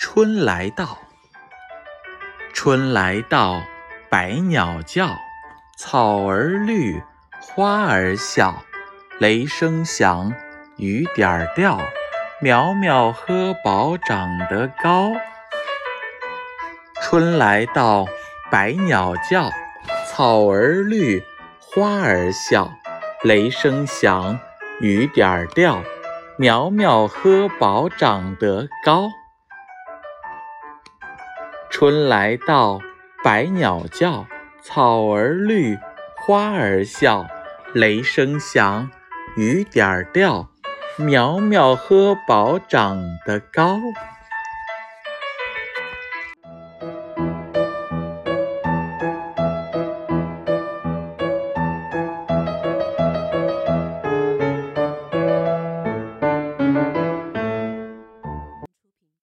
春来到，春来到，百鸟叫，草儿绿，花儿笑，雷声响，雨点儿掉，苗苗喝饱长得高。春来到，百鸟叫，草儿绿，花儿笑，雷声响，雨点儿掉，苗苗喝饱长得高。春来到，百鸟叫，草儿绿，花儿笑，雷声响，雨点儿掉，苗苗喝饱长得高。